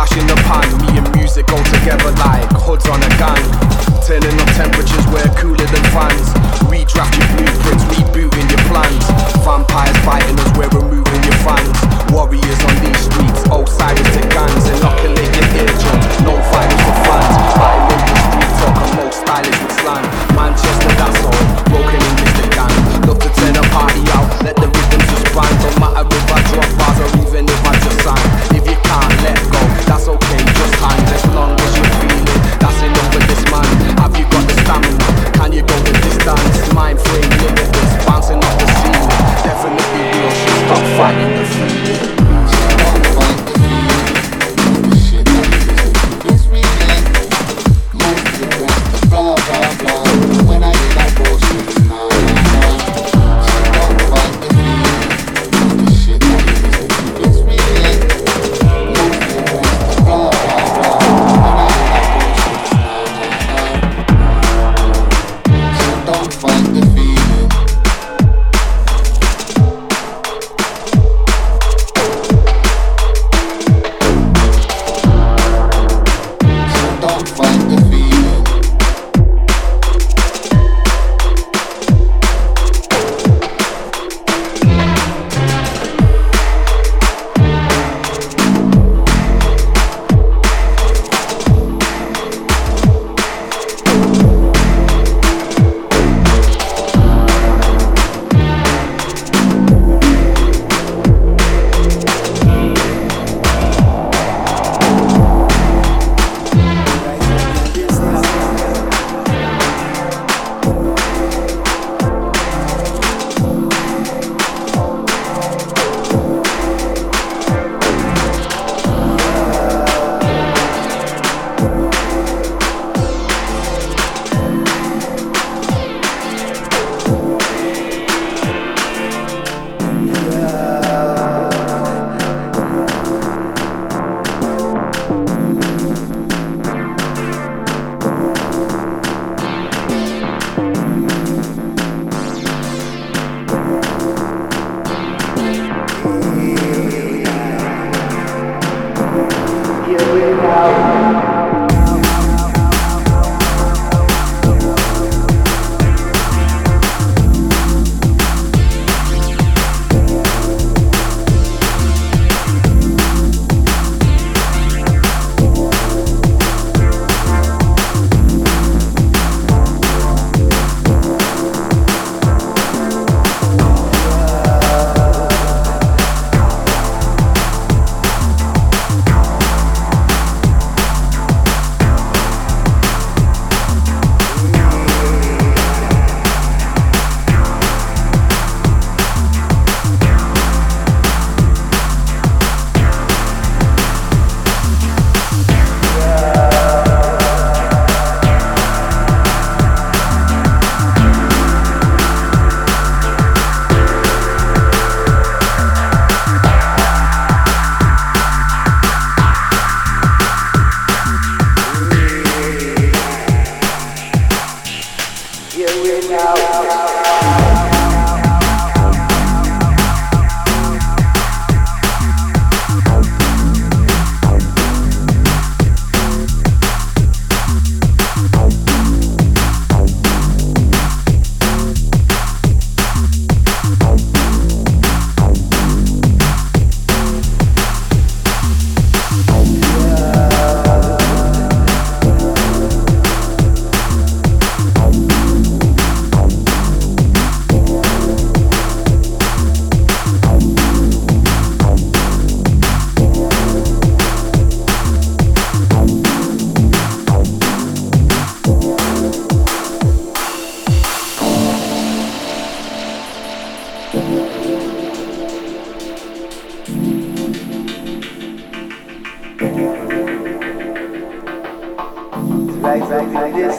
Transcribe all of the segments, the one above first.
flash in the pan. Me and music go together like hoods on a gang. Turning up temperatures, we're cooler than fans. Redraft your blueprints, rebooting your plans. Vampires biting us, we're removing your fans. Warriors on these streets, Osiris to guns. Inoculate your eardrums, no virus for fans. the street talk, and most stylish with slang. Manchester, that's all. Broken in the gang. Love to turn a party out, let the rhythm just bang. Don't matter if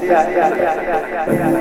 sea, sea,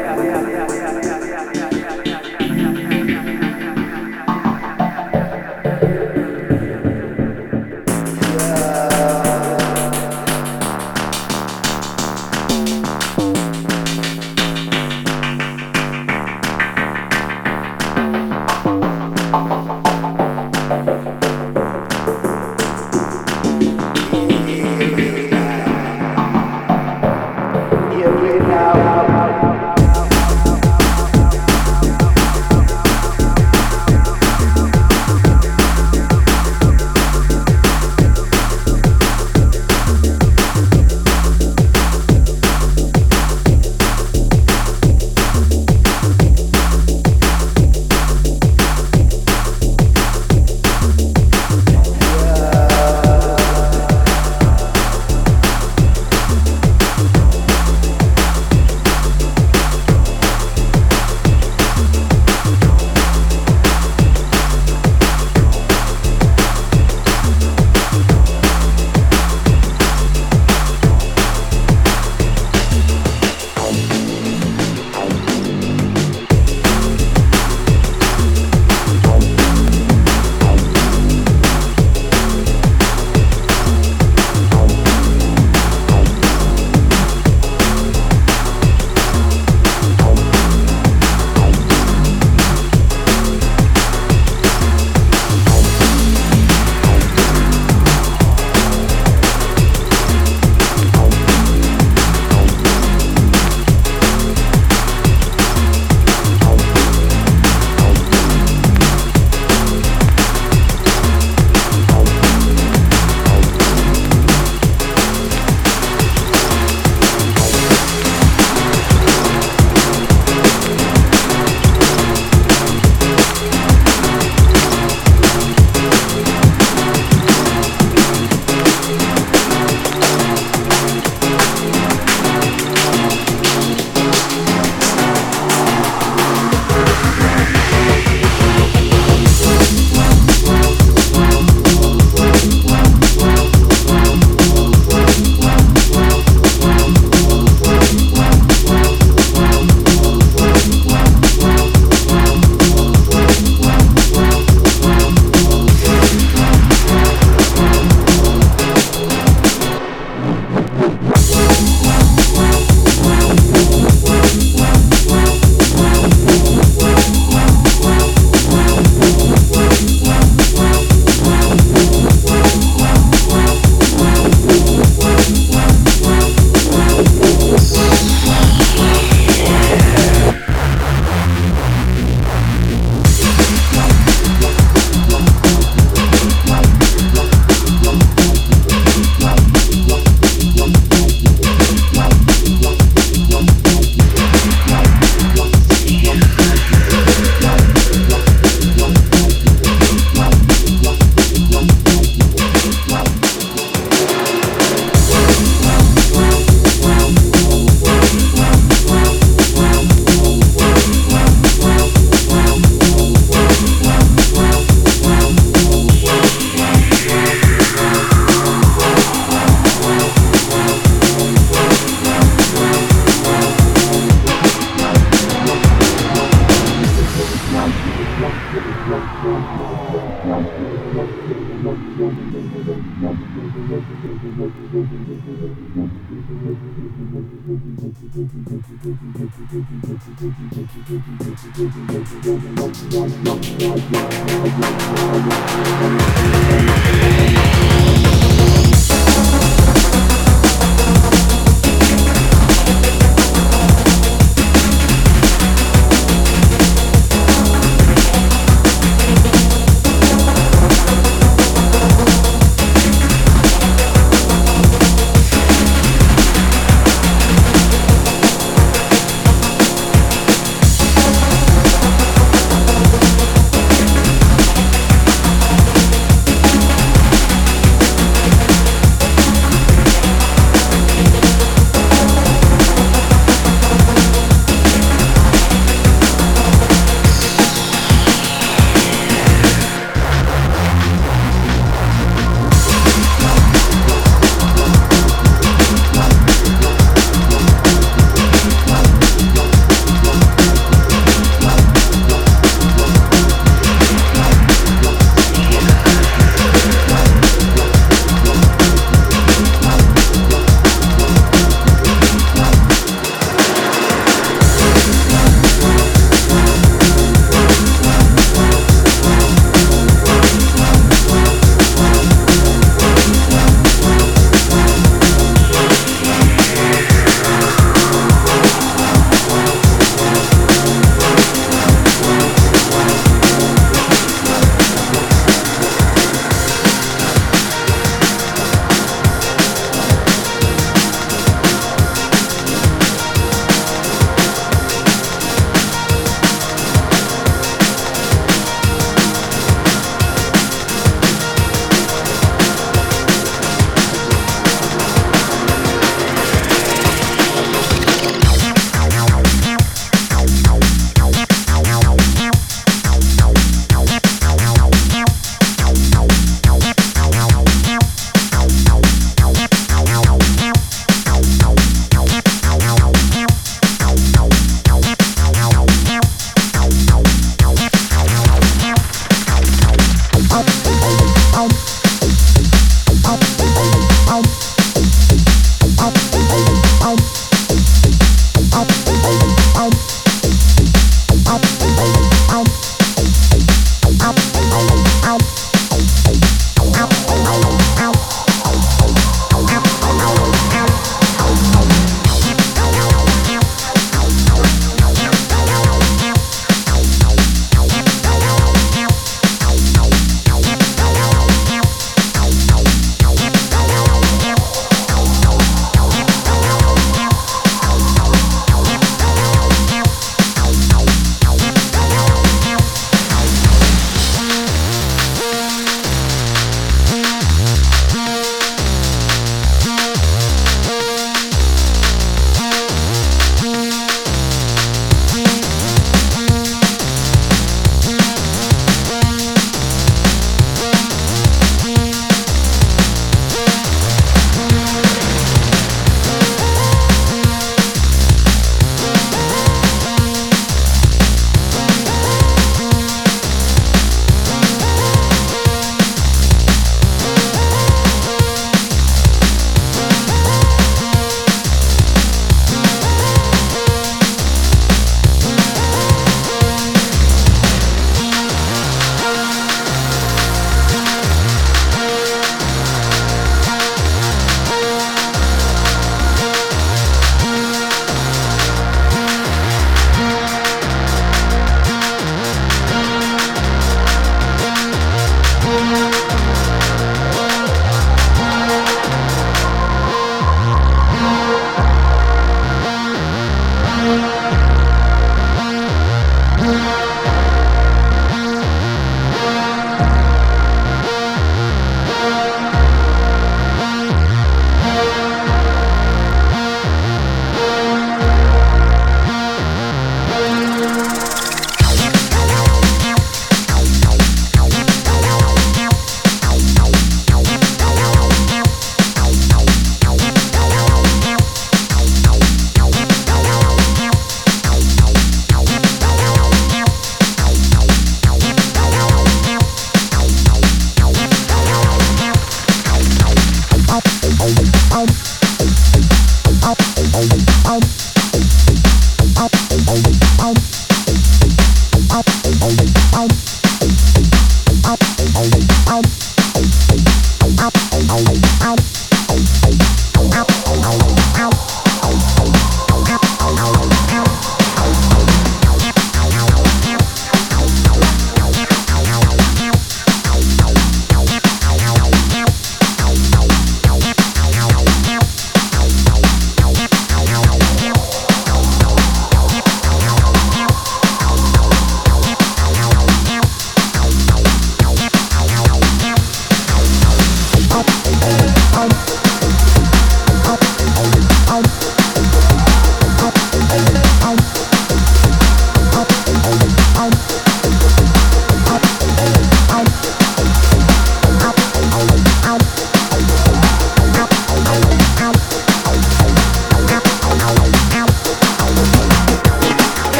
Thank you.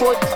short